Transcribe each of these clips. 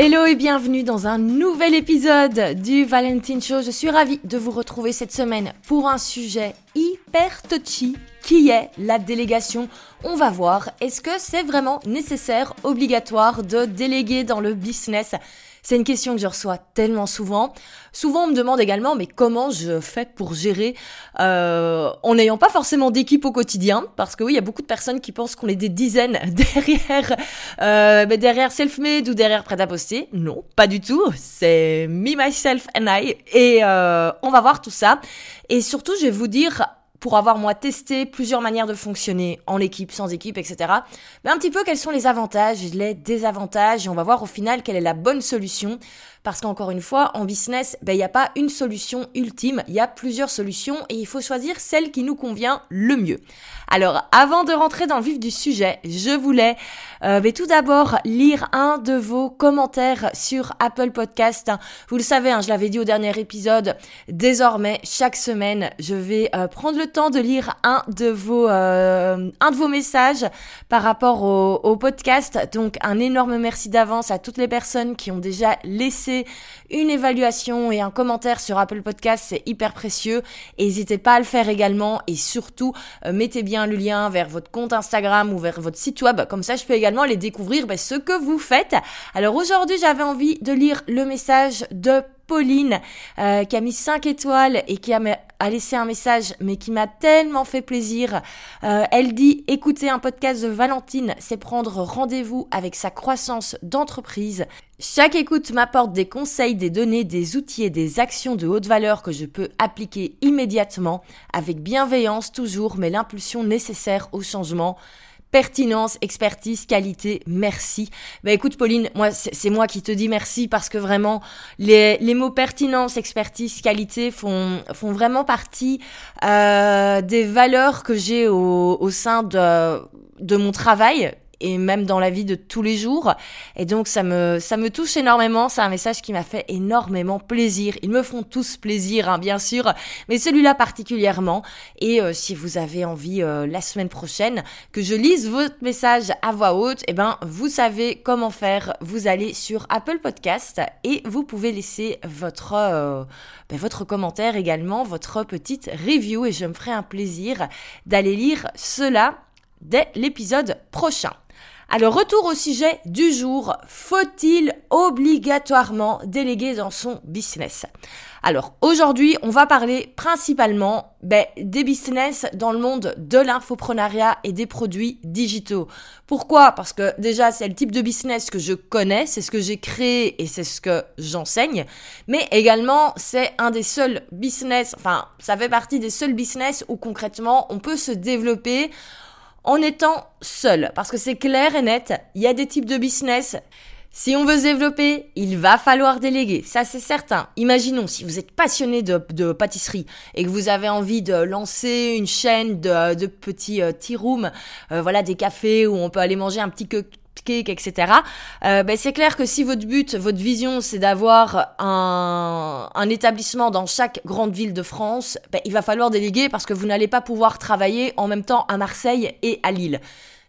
Hello et bienvenue dans un nouvel épisode du Valentine Show. Je suis ravie de vous retrouver cette semaine pour un sujet hyper touchy qui est la délégation. On va voir, est-ce que c'est vraiment nécessaire, obligatoire de déléguer dans le business? C'est une question que je reçois tellement souvent. Souvent, on me demande également, mais comment je fais pour gérer euh, en n'ayant pas forcément d'équipe au quotidien? Parce que oui, il y a beaucoup de personnes qui pensent qu'on est des dizaines derrière, euh, derrière Selfmade ou derrière Prêt à poster. Non, pas du tout. C'est me, myself and I. Et euh, on va voir tout ça. Et surtout, je vais vous dire pour avoir moi testé plusieurs manières de fonctionner en équipe, sans équipe, etc. Mais un petit peu quels sont les avantages les désavantages et on va voir au final quelle est la bonne solution parce qu'encore une fois, en business, ben, il n'y a pas une solution ultime, il y a plusieurs solutions et il faut choisir celle qui nous convient le mieux. Alors, avant de rentrer dans le vif du sujet, je voulais euh, tout d'abord lire un de vos commentaires sur Apple Podcast. Vous le savez, hein, je l'avais dit au dernier épisode, désormais, chaque semaine, je vais euh, prendre le temps de lire un de vos, euh, messages par rapport au podcast. Donc, un énorme merci d'avance à toutes les personnes qui ont déjà laissé une évaluation et un commentaire sur Apple Podcast, c'est hyper précieux. N'hésitez pas à le faire également et surtout euh, mettez bien le lien vers votre compte Instagram ou vers votre site web. Comme ça, je peux également aller découvrir ben, ce que vous faites. Alors aujourd'hui, j'avais envie de lire le message de Pauline euh, qui a mis 5 étoiles et qui a, laissé un message mais qui m'a tellement fait plaisir. Euh, elle dit écouter un podcast de Valentine, c'est prendre rendez-vous avec sa croissance d'entreprise. Chaque écoute m'apporte des conseils, des données, des outils et des actions de haute valeur que je peux appliquer immédiatement avec bienveillance toujours mais l'impulsion nécessaire au changement. Pertinence, expertise, qualité, merci. Bah écoute Pauline, moi c'est moi qui te dis merci parce que vraiment les, les mots pertinence, expertise, qualité font, font vraiment partie euh, des valeurs que j'ai au, au sein de, de mon travail et même dans la vie de tous les jours. Et donc ça me ça me touche énormément. C'est un message qui m'a fait énormément plaisir. Ils me font tous plaisir, hein, bien sûr, mais celui-là particulièrement. Et euh, si vous avez envie euh, la semaine prochaine que je lise votre message à voix haute, eh ben vous savez comment faire. Vous allez sur Apple Podcast et vous pouvez laisser votre euh, ben, votre commentaire également, votre petite review et je me ferai un plaisir d'aller lire cela dès l'épisode prochain. Alors, retour au sujet du jour. Faut-il obligatoirement déléguer dans son business? Alors aujourd'hui, on va parler principalement ben, des business dans le monde de l'infoprenariat et des produits digitaux. Pourquoi? Parce que déjà, c'est le type de business que je connais, c'est ce que j'ai créé et c'est ce que j'enseigne. Mais également, c'est un des seuls business, enfin, ça fait partie des seuls business où concrètement, on peut se développer en étant seul. Parce que c'est clair et net, il y a des types de business. Si on veut se développer, il va falloir déléguer. Ça, c'est certain. Imaginons si vous êtes passionné de, pâtisserie et que vous avez envie de lancer une chaîne de, petits euh, tea rooms, euh, voilà, des cafés où on peut aller manger un petit, etc. Euh, ben c'est clair que si votre but, votre vision, c'est d'avoir un, un, établissement dans chaque grande ville de France, ben, il va falloir déléguer parce que vous n'allez pas pouvoir travailler en même temps à Marseille et à Lille.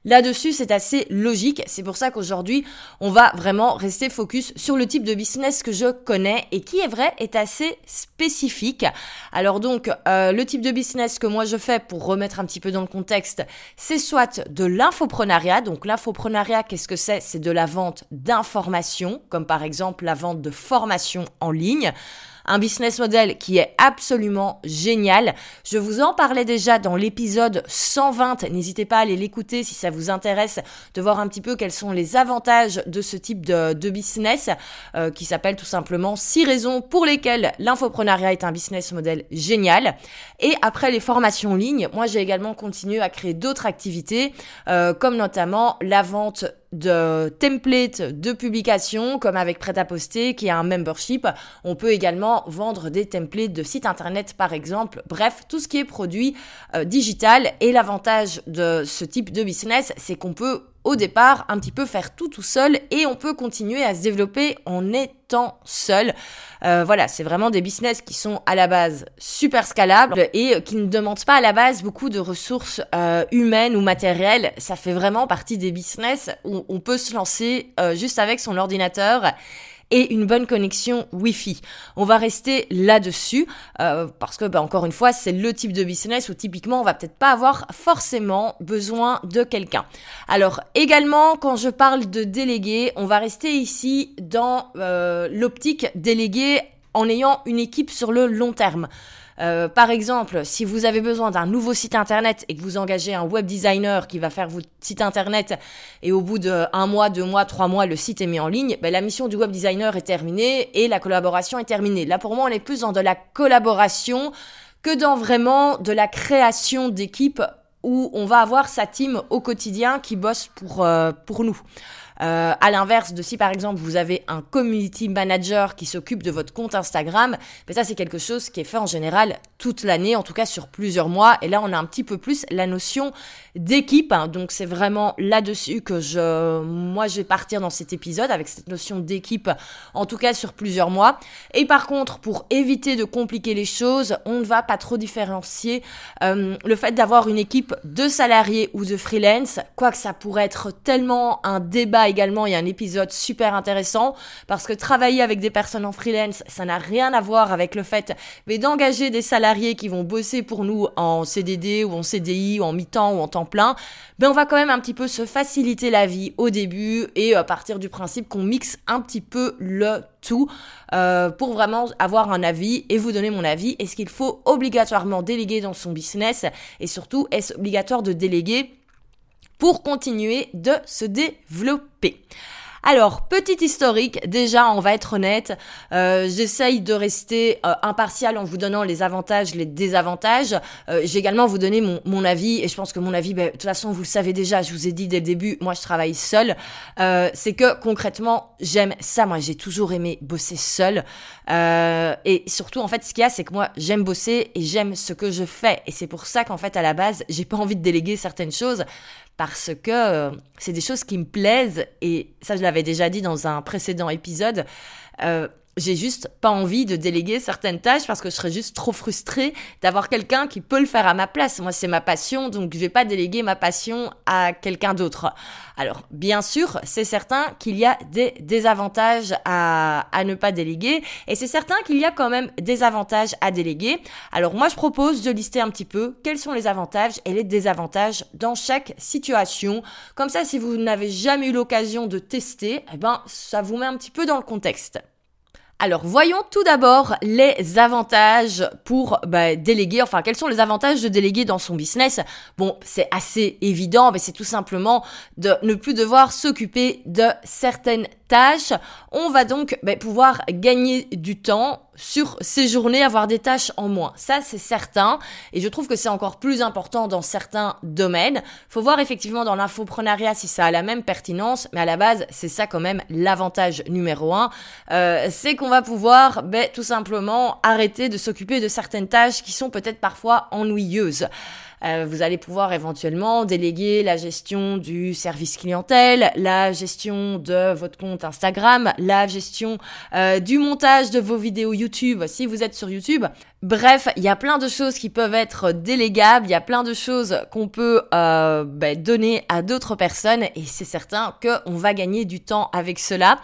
Là-dessus, c'est assez logique. C'est pour ça qu'aujourd'hui, on va vraiment rester focus sur le type de business que je connais et qui est vrai est assez spécifique. Alors donc, euh, le type de business que moi je fais, pour remettre un petit peu dans le contexte, c'est soit de l'infoprenariat. Donc l'infoprenariat, qu'est-ce que c'est? C'est de la vente d'informations, comme par exemple la vente de formations en ligne un business model qui est absolument génial. Je vous en parlais déjà dans l'épisode 120. N'hésitez pas à aller l'écouter si ça vous intéresse de voir un petit peu quels sont les avantages de ce type de, business euh, qui s'appelle tout simplement 6 raisons pour lesquelles l'infoprenariat est un business model génial. Et après les formations en ligne, moi j'ai également continué à créer d'autres activités euh, comme notamment la vente de templates de publication, comme avec Prêt à poster, qui a un membership. On peut également vendre des templates de sites internet, par exemple. Bref, tout ce qui est produit euh, digital. Et l'avantage de ce type de business, c'est qu'on peut au départ un petit peu faire tout tout seul et on peut continuer à se développer en étant seul. Euh, voilà, c'est vraiment des business qui sont à la base super scalables et qui ne demandent pas à la base beaucoup de ressources euh, humaines ou matérielles. Ça fait vraiment partie des business où on peut se lancer euh, juste avec son ordinateur et une bonne connexion Wi-Fi. On va rester là-dessus euh, parce que, bah, encore une fois, c'est le type de business où typiquement on va peut-être pas avoir forcément besoin de quelqu'un. Alors également, quand je parle de délégué, on va rester ici dans euh, l'optique délégué en ayant une équipe sur le long terme. Euh, par exemple, si vous avez besoin d'un nouveau site internet et que vous engagez un web designer qui va faire votre site internet et au bout de un mois, deux mois, trois mois, le site est mis en ligne, ben, la mission du web designer est terminée et la collaboration est terminée. Là, pour moi, on est plus dans de la collaboration que dans vraiment de la création d'équipe où on va avoir sa team au quotidien qui bosse pour, euh, pour nous. Euh, à l'inverse de si par exemple vous avez un community manager qui s'occupe de votre compte Instagram, mais ça c'est quelque chose qui est fait en général toute l'année, en tout cas sur plusieurs mois. Et là on a un petit peu plus la notion d'équipe. Hein. donc c'est vraiment là-dessus que je, moi je vais partir dans cet épisode avec cette notion d'équipe, en tout cas sur plusieurs mois. Et par contre pour éviter de compliquer les choses, on ne va pas trop différencier euh, le fait d'avoir une équipe de salariés ou de freelance, quoique ça pourrait être tellement un débat également, a un épisode super intéressant parce que travailler avec des personnes en freelance, ça n'a rien à voir avec le fait mais d'engager des salariés qui vont bosser pour nous en CDD ou en CDI ou en mi-temps ou en temps plein. Ben on va quand même un petit peu se faciliter la vie au début et à partir du principe qu'on mixe un petit peu le tout euh, pour vraiment avoir un avis et vous donner mon avis. Est-ce qu'il faut obligatoirement déléguer dans son business et surtout est-ce obligatoire de déléguer pour continuer de se développer? Alors, petit historique, déjà, on va être honnête, euh, j'essaye de rester euh, impartial en vous donnant les avantages, les désavantages. Euh, J'ai également vous donner mon, avis, et je pense que mon avis, ben, de toute façon, vous le savez déjà, je vous ai dit dès le début, moi je travaille seul. Euh, c'est que concrètement, j'aime ça, moi j'ai toujours aimé bosser seul. Et surtout, en fait, ce qu'il y a, c'est que moi, j'aime bosser et j'aime ce que je fais. Et c'est pour ça qu'en fait, à la base, j'ai pas envie de déléguer certaines choses parce que c'est des choses qui me plaisent et ça je l'avais déjà dit dans un précédent épisode. Euh, j'ai juste pas envie de déléguer certaines tâches parce que je serais juste trop frustrée d'avoir quelqu'un qui peut le faire à ma place. Moi, c'est ma passion, donc je vais pas déléguer ma passion à quelqu'un d'autre. Alors, bien sûr, c'est certain qu'il y a des désavantages à, à ne pas déléguer et c'est certain qu'il y a quand même des avantages à déléguer. Alors, moi, je propose de lister un petit peu quels sont les avantages et les désavantages dans chaque situation. Comme ça, si vous n'avez jamais eu l'occasion de tester, eh ben, ça vous met un petit peu dans le contexte. Alors voyons tout d'abord les avantages pour bah, déléguer, enfin quels sont les avantages de déléguer dans son business. Bon, c'est assez évident, mais c'est tout simplement de ne plus devoir s'occuper de certaines tâches. On va donc ben, pouvoir gagner du temps sur ces journées, avoir des tâches en moins. Ça, c'est certain. Et je trouve que c'est encore plus important dans certains domaines. Faut voir effectivement dans l'infoprenariat si ça a la même pertinence. Mais à la base, c'est ça quand même l'avantage numéro un. Euh, c'est qu'on va pouvoir ben, tout simplement arrêter de s'occuper de certaines tâches qui sont peut-être parfois ennuyeuses. Euh, vous allez pouvoir éventuellement déléguer la gestion du service clientèle, la gestion de votre compte Instagram, la gestion euh, du montage de vos vidéos YouTube si vous êtes sur YouTube. Bref, il y a plein de choses qui peuvent être délégables, il y a plein de choses qu'on peut euh, ben, donner à d'autres personnes et c'est certain qu'on va gagner du temps avec cela.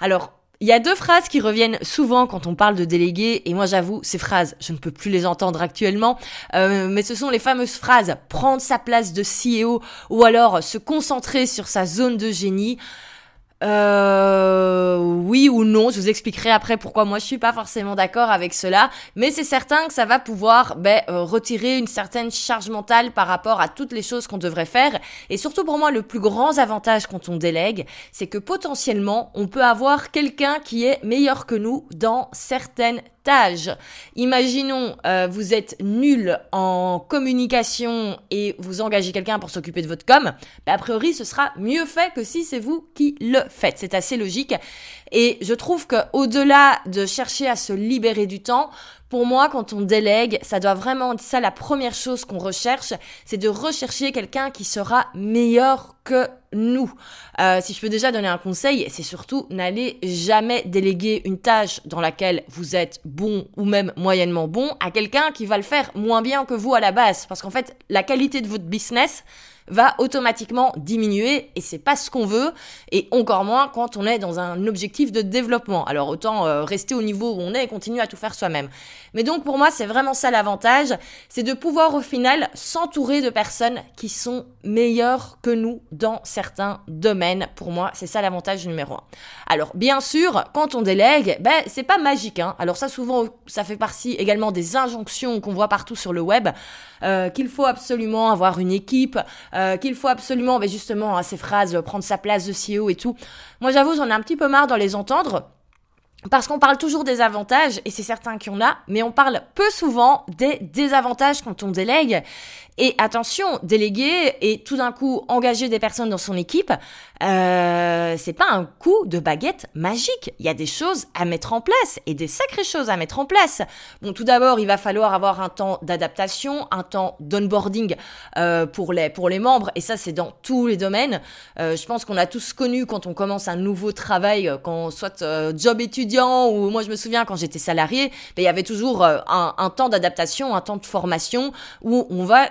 Alors, il y a deux phrases qui reviennent souvent quand on parle de délégué, et moi j'avoue, ces phrases, je ne peux plus les entendre actuellement, euh, mais ce sont les fameuses phrases prendre sa place de CEO ou alors se concentrer sur sa zone de génie. Euh, oui ou non, je vous expliquerai après pourquoi moi je suis pas forcément d'accord avec cela, mais c'est certain que ça va pouvoir ben, euh, retirer une certaine charge mentale par rapport à toutes les choses qu'on devrait faire, et surtout pour moi le plus grand avantage quand on délègue, c'est que potentiellement on peut avoir quelqu'un qui est meilleur que nous dans certaines Imaginons, euh, vous êtes nul en communication et vous engagez quelqu'un pour s'occuper de votre com. Ben, a priori, ce sera mieux fait que si c'est vous qui le faites. C'est assez logique. Et je trouve que au-delà de chercher à se libérer du temps, Pour moi, quand on délègue, ça doit vraiment être ça la première chose qu'on recherche, c'est de rechercher quelqu'un qui sera meilleur que nous. Euh, si je peux déjà donner un conseil, c'est surtout n'allez jamais déléguer une tâche dans laquelle vous êtes bon ou même moyennement bon à quelqu'un qui va le faire moins bien que vous à la base. Parce qu'en fait, la qualité de votre business, va automatiquement diminuer et c'est pas ce qu'on veut et encore moins quand on est dans un objectif de développement. Alors autant euh, rester au niveau où on est et continuer à tout faire soi-même. Mais donc pour moi, c'est vraiment ça l'avantage, c'est de pouvoir au final s'entourer de personnes qui sont meilleures que nous dans certains domaines. Pour moi, c'est ça l'avantage numéro un. Alors bien sûr, quand on délègue, ben c'est pas magique hein. Alors ça souvent ça fait partie également des injonctions qu'on voit partout sur le web euh, qu'il faut absolument avoir une équipe, euh, qu'il faut absolument, mais justement, hein, ces phrases, euh, prendre sa place de CEO et tout. Moi, j'avoue, j'en ai un petit peu marre d'en les entendre. Parce qu'on parle toujours des avantages, et c'est certain qu'il y en a, mais on parle peu souvent des désavantages quand on délègue. Et attention, déléguer et tout d'un coup engager des personnes dans son équipe, euh, c'est pas un coup de baguette magique. Il y a des choses à mettre en place et des sacrées choses à mettre en place. Bon, tout d'abord, il va falloir avoir un temps d'adaptation, un temps d'onboarding euh, pour les pour les membres, et ça c'est dans tous les domaines. Euh, je pense qu'on a tous connu quand on commence un nouveau travail, euh, quand soit euh, job étudiant ou moi je me souviens quand j'étais salarié, ben, il y avait toujours euh, un, un temps d'adaptation, un temps de formation où on va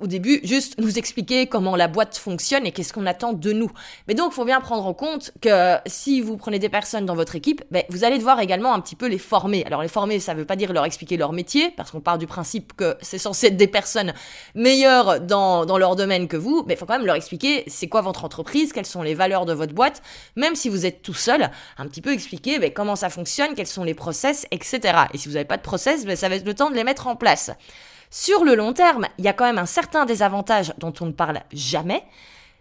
au début juste nous expliquer comment la boîte fonctionne et qu'est-ce qu'on attend de nous. Mais donc, il faut bien prendre en compte que si vous prenez des personnes dans votre équipe, ben, vous allez devoir également un petit peu les former. Alors, les former, ça ne veut pas dire leur expliquer leur métier, parce qu'on part du principe que c'est censé être des personnes meilleures dans, leur domaine que vous, mais il faut quand même leur expliquer c'est quoi votre entreprise, quelles sont les valeurs de votre boîte, même si vous êtes tout seul, un petit peu expliquer ben, comment ça fonctionne, quels sont les process, etc. Et si vous n'avez pas de process, ben, ça va être le temps de les mettre en place. Sur le long terme, il y a quand même un certain désavantage dont on ne parle jamais,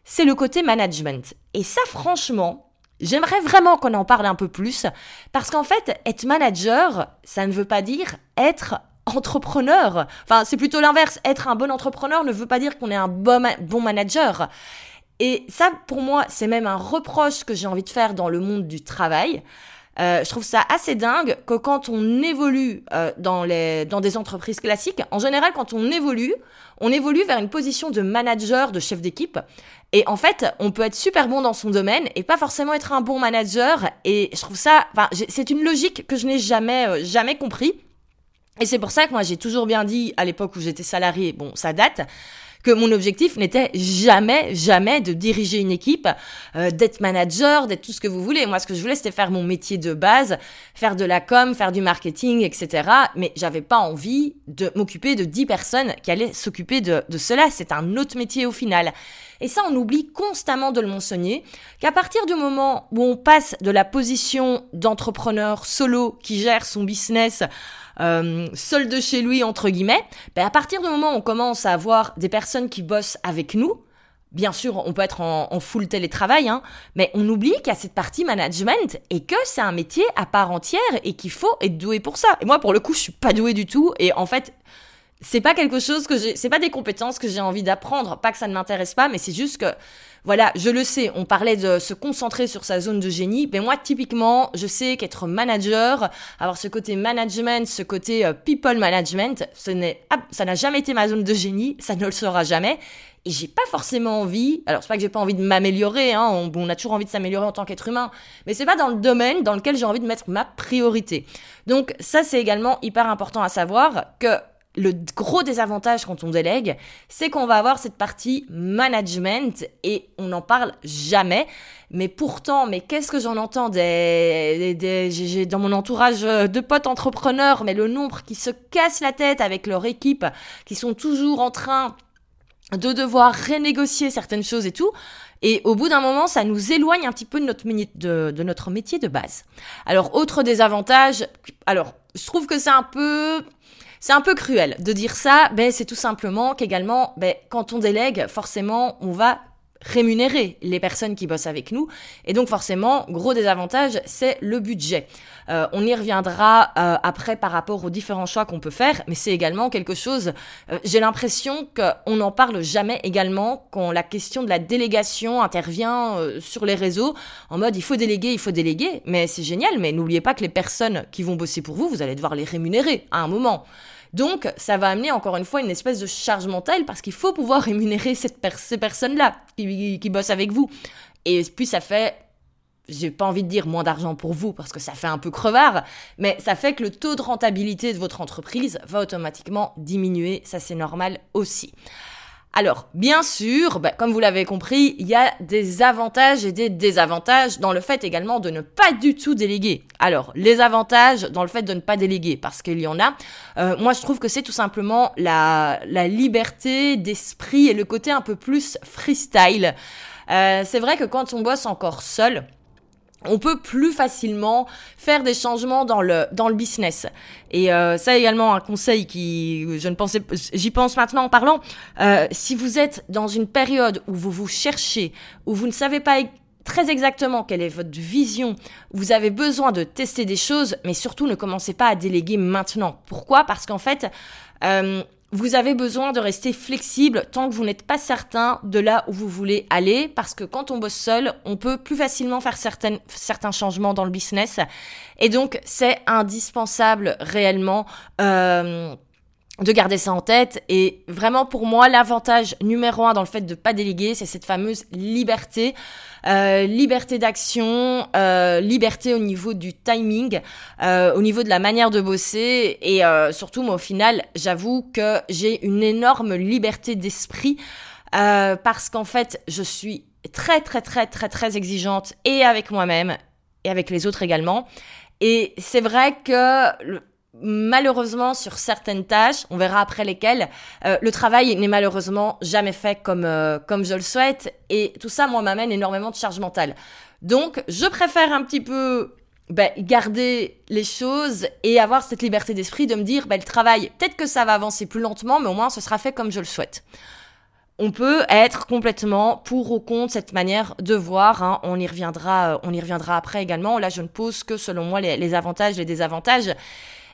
c'est le côté management. Et ça, franchement, j'aimerais vraiment qu'on en parle un peu plus, parce qu'en fait, être manager, ça ne veut pas dire être entrepreneur. Enfin, c'est plutôt l'inverse. Être un bon entrepreneur ne veut pas dire qu'on est un bon, bon manager. Et ça, pour moi, c'est même un reproche que j'ai envie de faire dans le monde du travail. Euh, je trouve ça assez dingue que quand on évolue euh, dans, les, dans des entreprises classiques, en général, quand on évolue, on évolue vers une position de manager, de chef d'équipe. Et en fait, on peut être super bon dans son domaine et pas forcément être un bon manager. Et je trouve ça, enfin, c'est une logique que je n'ai jamais, euh, jamais compris. Et c'est pour ça que moi, j'ai toujours bien dit à l'époque où j'étais salarié, bon, ça date, que mon objectif n'était jamais, jamais de diriger une équipe, euh, d'être manager, d'être tout ce que vous voulez. Moi, ce que je voulais, c'était faire mon métier de base, faire de la com, faire du marketing, etc. Mais j'avais pas envie de m'occuper de 10 personnes qui allaient s'occuper de, de cela. C'est un autre métier au final. Et ça, on oublie constamment de le mentionner, qu'à partir du moment où on passe de la position d'entrepreneur solo qui gère son business euh, seul de chez lui, entre guillemets, ben à partir du moment où on commence à avoir des personnes qui bossent avec nous, Bien sûr, on peut être en, en full télétravail, hein, mais on oublie qu'il y a cette partie management et que c'est un métier à part entière et qu'il faut être doué pour ça. Et moi, pour le coup, je suis pas doué du tout. Et en fait, c'est pas quelque chose que j'ai, c'est pas des compétences que j'ai envie d'apprendre. Pas que ça ne m'intéresse pas, mais c'est juste que voilà, je le sais, on parlait de se concentrer sur sa zone de génie, mais moi typiquement, je sais qu'être manager, avoir ce côté management, ce côté euh, people management, ce n'est ça n'a jamais été ma zone de génie, ça ne le sera jamais. Et j'ai pas forcément envie, alors c'est pas que j'ai pas envie de m'améliorer, hein, on, on, a toujours envie de s'améliorer en tant qu'être humain, mais c'est pas dans le domaine dans lequel j'ai envie de mettre ma priorité. Donc ça c'est également hyper important à savoir que le gros désavantage quand on délègue, c'est qu'on va avoir cette partie management et on n'en parle jamais. Mais pourtant, mais qu'est-ce que j'en entends des, des, j'ai dans mon entourage de potes entrepreneurs, mais le nombre qui se cassent la tête avec leur équipe, qui sont toujours en train de devoir renégocier certaines choses et tout. Et au bout d'un moment, ça nous éloigne un petit peu de notre, de notre métier de base. Alors, autre désavantage, alors, je trouve que c'est un peu c'est un peu cruel de dire ça, ben c'est tout simplement qu'également, ben, quand on délègue, forcément, on va rémunérer les personnes qui bossent avec nous. Et donc forcément, gros désavantage, c'est le budget. Euh, on y reviendra euh, après par rapport aux différents choix qu'on peut faire, mais c'est également quelque chose, euh, j'ai l'impression qu'on n'en parle jamais également quand la question de la délégation intervient sur les réseaux, en mode il faut déléguer, il faut déléguer, mais c'est génial, mais n'oubliez pas que les personnes qui vont bosser pour vous, vous allez devoir les rémunérer à un moment. Donc, ça va amener encore une fois une espèce de charge mentale parce qu'il faut pouvoir rémunérer cette ces personnes-là qui, qui bossent avec vous. Et puis, ça fait j'ai pas envie de dire moins d'argent pour vous parce que ça fait un peu crevard, mais ça fait que le taux de rentabilité de votre entreprise va automatiquement diminuer, ça c'est normal aussi. Alors, bien sûr, bah, comme vous l'avez compris, il y a des avantages et des désavantages dans le fait également de ne pas du tout déléguer. Alors, les avantages dans le fait de ne pas déléguer, parce qu'il y en a, euh, moi je trouve que c'est tout simplement la, liberté d'esprit et le côté un peu plus freestyle. Euh, c'est vrai que quand on bosse encore seul, on peut plus facilement faire des changements dans le dans le business. Et euh, ça également un conseil qui je ne pensais j'y pense maintenant en parlant. Euh, si vous êtes dans une période où vous vous cherchez, où vous ne savez pas très exactement quelle est votre vision, vous avez besoin de tester des choses, mais surtout ne commencez pas à déléguer maintenant. Pourquoi? Parce qu'en fait, euh, vous avez besoin de rester flexible tant que vous n'êtes pas certain de là où vous voulez aller, parce que quand on bosse seul, on peut plus facilement faire certaines, certains changements dans le business. Et donc, c'est indispensable réellement. Euh, de garder ça en tête. Et vraiment pour moi l'avantage numéro un dans le fait de pas déléguer c'est cette fameuse liberté. Euh, liberté d'action euh, liberté au niveau du timing euh, au niveau de la manière de bosser. Et surtout moi au final j'avoue que j'ai une énorme liberté d'esprit parce qu'en fait je suis très très très très très exigeante et avec moi-même et avec les autres également. Et c'est vrai que malheureusement sur certaines tâches, on verra après lesquelles, euh, le travail n'est malheureusement jamais fait comme, euh, comme je le souhaite. Et tout ça, moi, m'amène énormément de charge mentale. Donc, je préfère un petit peu ben, garder les choses et avoir cette liberté d'esprit de me dire, ben, le travail, peut-être que ça va avancer plus lentement, mais au moins ce sera fait comme je le souhaite. On peut être complètement pour ou contre cette manière de voir. Hein. On y reviendra, on y reviendra après également. Là, je ne pose que selon moi les, les avantages, les désavantages.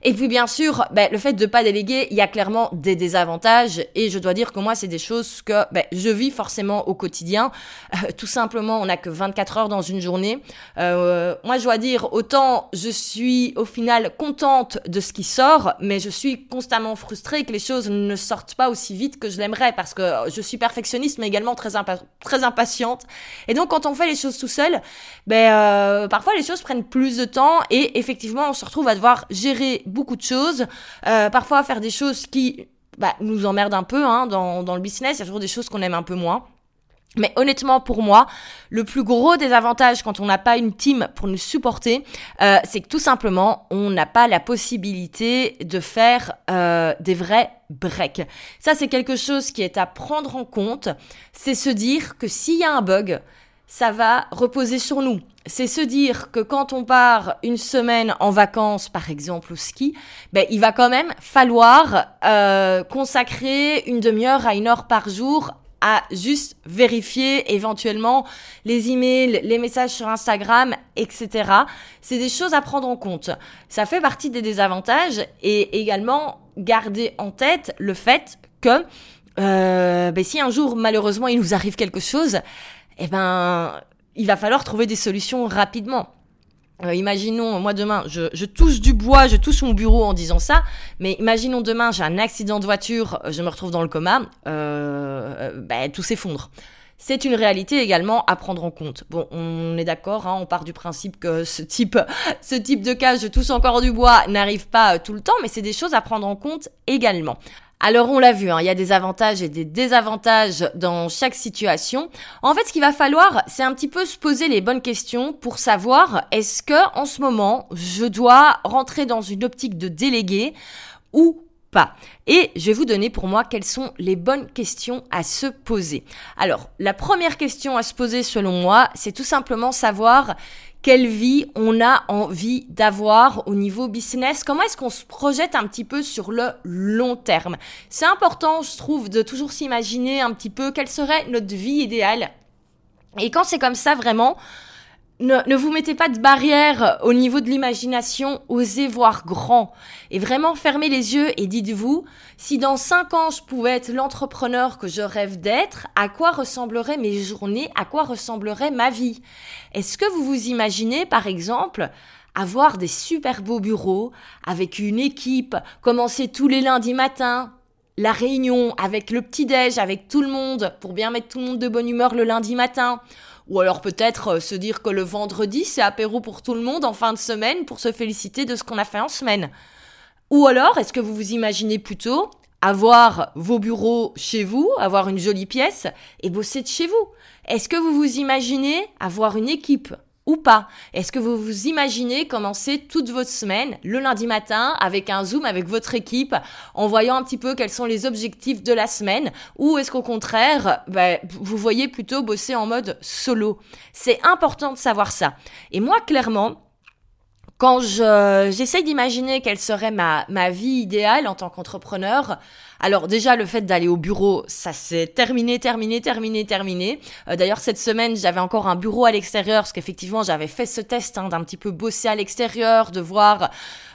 Et puis bien sûr, ben, le fait de pas déléguer, il y a clairement des désavantages et je dois dire que moi c'est des choses que ben, je vis forcément au quotidien. Euh, tout simplement, on n'a que 24 heures dans une journée. Euh, moi je dois dire autant je suis au final contente de ce qui sort, mais je suis constamment frustrée que les choses ne sortent pas aussi vite que je l'aimerais parce que je suis perfectionniste mais également très, très impatiente. Et donc quand on fait les choses tout seul, ben euh, parfois les choses prennent plus de temps et effectivement on se retrouve à devoir gérer beaucoup de choses, euh, parfois faire des choses qui bah, nous emmerdent un peu hein, dans, dans le business, il y a toujours des choses qu'on aime un peu moins. Mais honnêtement, pour moi, le plus gros des avantages quand on n'a pas une team pour nous supporter, euh, c'est que tout simplement, on n'a pas la possibilité de faire euh, des vrais breaks. Ça, c'est quelque chose qui est à prendre en compte. C'est se dire que s'il y a un bug, ça va reposer sur nous. C'est se dire que quand on part une semaine en vacances, par exemple au ski, ben, il va quand même falloir euh, consacrer une demi-heure à une heure par jour à juste vérifier éventuellement les emails, les messages sur Instagram, etc. C'est des choses à prendre en compte. Ça fait partie des désavantages et également garder en tête le fait que euh, ben, si un jour malheureusement il nous arrive quelque chose, eh ben, il va falloir trouver des solutions rapidement. Euh, imaginons, moi demain, je, touche du bois, je touche mon bureau en disant ça, mais imaginons demain, j'ai un accident de voiture, je me retrouve dans le coma, euh, ben, tout s'effondre. C'est une réalité également à prendre en compte. Bon, on est d'accord, hein, on part du principe que ce type, ce type de cas, je touche encore du bois, n'arrive pas euh, tout le temps, mais c'est des choses à prendre en compte également. Alors on l'a vu, hein, il y a des avantages et des désavantages dans chaque situation. En fait, ce qu'il va falloir, c'est un petit peu se poser les bonnes questions pour savoir est-ce que en ce moment, je dois rentrer dans une optique de délégué ou pas? Et je vais vous donner pour moi quelles sont les bonnes questions à se poser. Alors, la première question à se poser selon moi, c'est tout simplement savoir quelle vie on a envie d'avoir au niveau business, comment est-ce qu'on se projette un petit peu sur le long terme? C'est important, je trouve, de toujours s'imaginer un petit peu quelle serait notre vie idéale Et quand c'est comme ça, vraiment, ne, vous mettez pas de barrière au niveau de l'imagination, osez voir grand. Et vraiment fermez les yeux et dites-vous, si dans cinq ans je pouvais être l'entrepreneur que je rêve d'être, à quoi ressembleraient mes journées, à quoi ressemblerait ma vie? Est-ce que vous vous imaginez, par exemple, avoir des super beaux bureaux avec une équipe, commencer tous les lundis matins, la réunion avec le petit-déj, avec tout le monde, pour bien mettre tout le monde de bonne humeur le lundi matin? Ou alors peut-être euh, se dire que le vendredi, c'est apéro pour tout le monde en fin de semaine pour se féliciter de ce qu'on a fait en semaine. Ou alors, est-ce que vous vous imaginez plutôt avoir vos bureaux chez vous, avoir une jolie pièce et bosser de chez vous? Est-ce que vous vous imaginez avoir une équipe? Ou pas Est-ce que vous vous imaginez commencer toute votre semaine le lundi matin avec un Zoom avec votre équipe en voyant un petit peu quels sont les objectifs de la semaine Ou est-ce qu'au contraire, bah, vous voyez plutôt bosser en mode solo? C'est important de savoir ça. Et moi, clairement, quand je, j'essaye d'imaginer quelle serait ma, ma vie idéale en tant qu'entrepreneur, alors déjà le fait d'aller au bureau, ça s'est terminé, terminé, terminé, terminé. Euh, d'ailleurs cette semaine j'avais encore un bureau à l'extérieur parce qu'effectivement j'avais fait ce test hein, d'un petit peu bosser à l'extérieur, de voir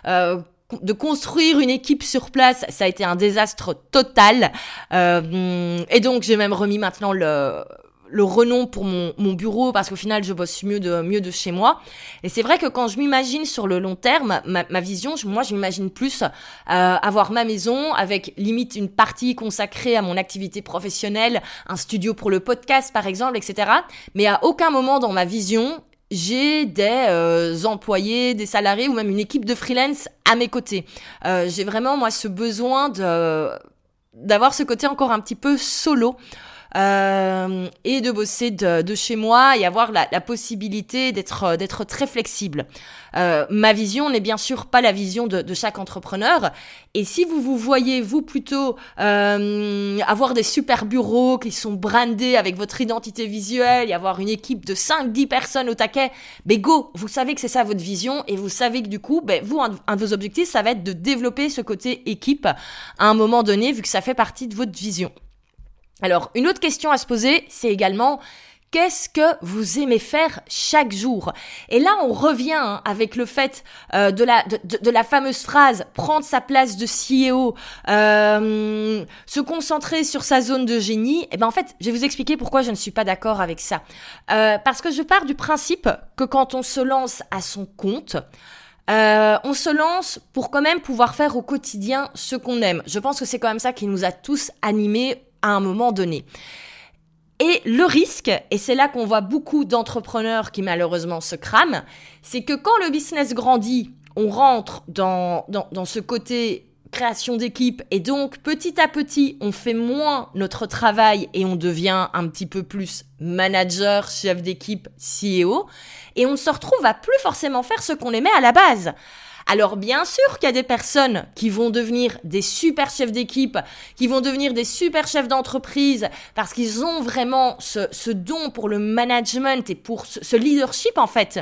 euh, de construire une équipe sur place, ça a été un désastre total. Euh, et donc j'ai même remis maintenant le, le renom pour mon, mon bureau parce qu'au final je bosse mieux de mieux de chez moi. Et c'est vrai que quand je m'imagine sur le long terme ma, ma vision moi je m'imagine plus euh, avoir ma maison avec limite une partie consacrée à mon activité professionnelle un studio pour le podcast par exemple etc mais à aucun moment dans ma vision j'ai des euh, employés, des salariés ou même une équipe de freelance à mes côtés. Euh, j'ai vraiment moi ce besoin de d'avoir ce côté encore un petit peu solo euh, et de bosser de, de, chez moi et avoir la, la possibilité d'être euh, d'être très flexible. Euh, ma vision n'est bien sûr pas la vision de, de, chaque entrepreneur. Et si vous vous voyez vous plutôt euh, avoir des super bureaux qui sont brandés avec votre identité visuelle et avoir une équipe de 5-10 personnes au taquet, ben go, vous savez que c'est ça votre vision et vous savez que du coup, ben vous un de vos objectifs, ça va être de développer ce côté équipe à un moment donné vu que ça fait partie de votre vision. Alors, une autre question à se poser, c'est également qu'est-ce que vous aimez faire chaque jour? Et là, on revient hein, avec le fait euh, de, la, de, la fameuse phrase prendre sa place de CEO, euh, se concentrer sur sa zone de génie. Et eh ben en fait, je vais vous expliquer pourquoi je ne suis pas d'accord avec ça. Euh, parce que je pars du principe que quand on se lance à son compte, euh, on se lance pour quand même pouvoir faire au quotidien ce qu'on aime. Je pense que c'est quand même ça qui nous a tous animés à un moment donné. Et le risque, et c'est là qu'on voit beaucoup d'entrepreneurs qui malheureusement se crament, c'est que quand le business grandit, on rentre dans, dans, dans ce côté création d'équipe et donc petit à petit on fait moins notre travail et on devient un petit peu plus manager, chef d'équipe, CEO et on se retrouve à plus forcément faire ce qu'on aimait à la base. Alors bien sûr qu'il y a des personnes qui vont devenir des super chefs d'équipe, qui vont devenir des super chefs d'entreprise parce qu'ils ont vraiment ce, don pour le management et pour ce leadership en fait.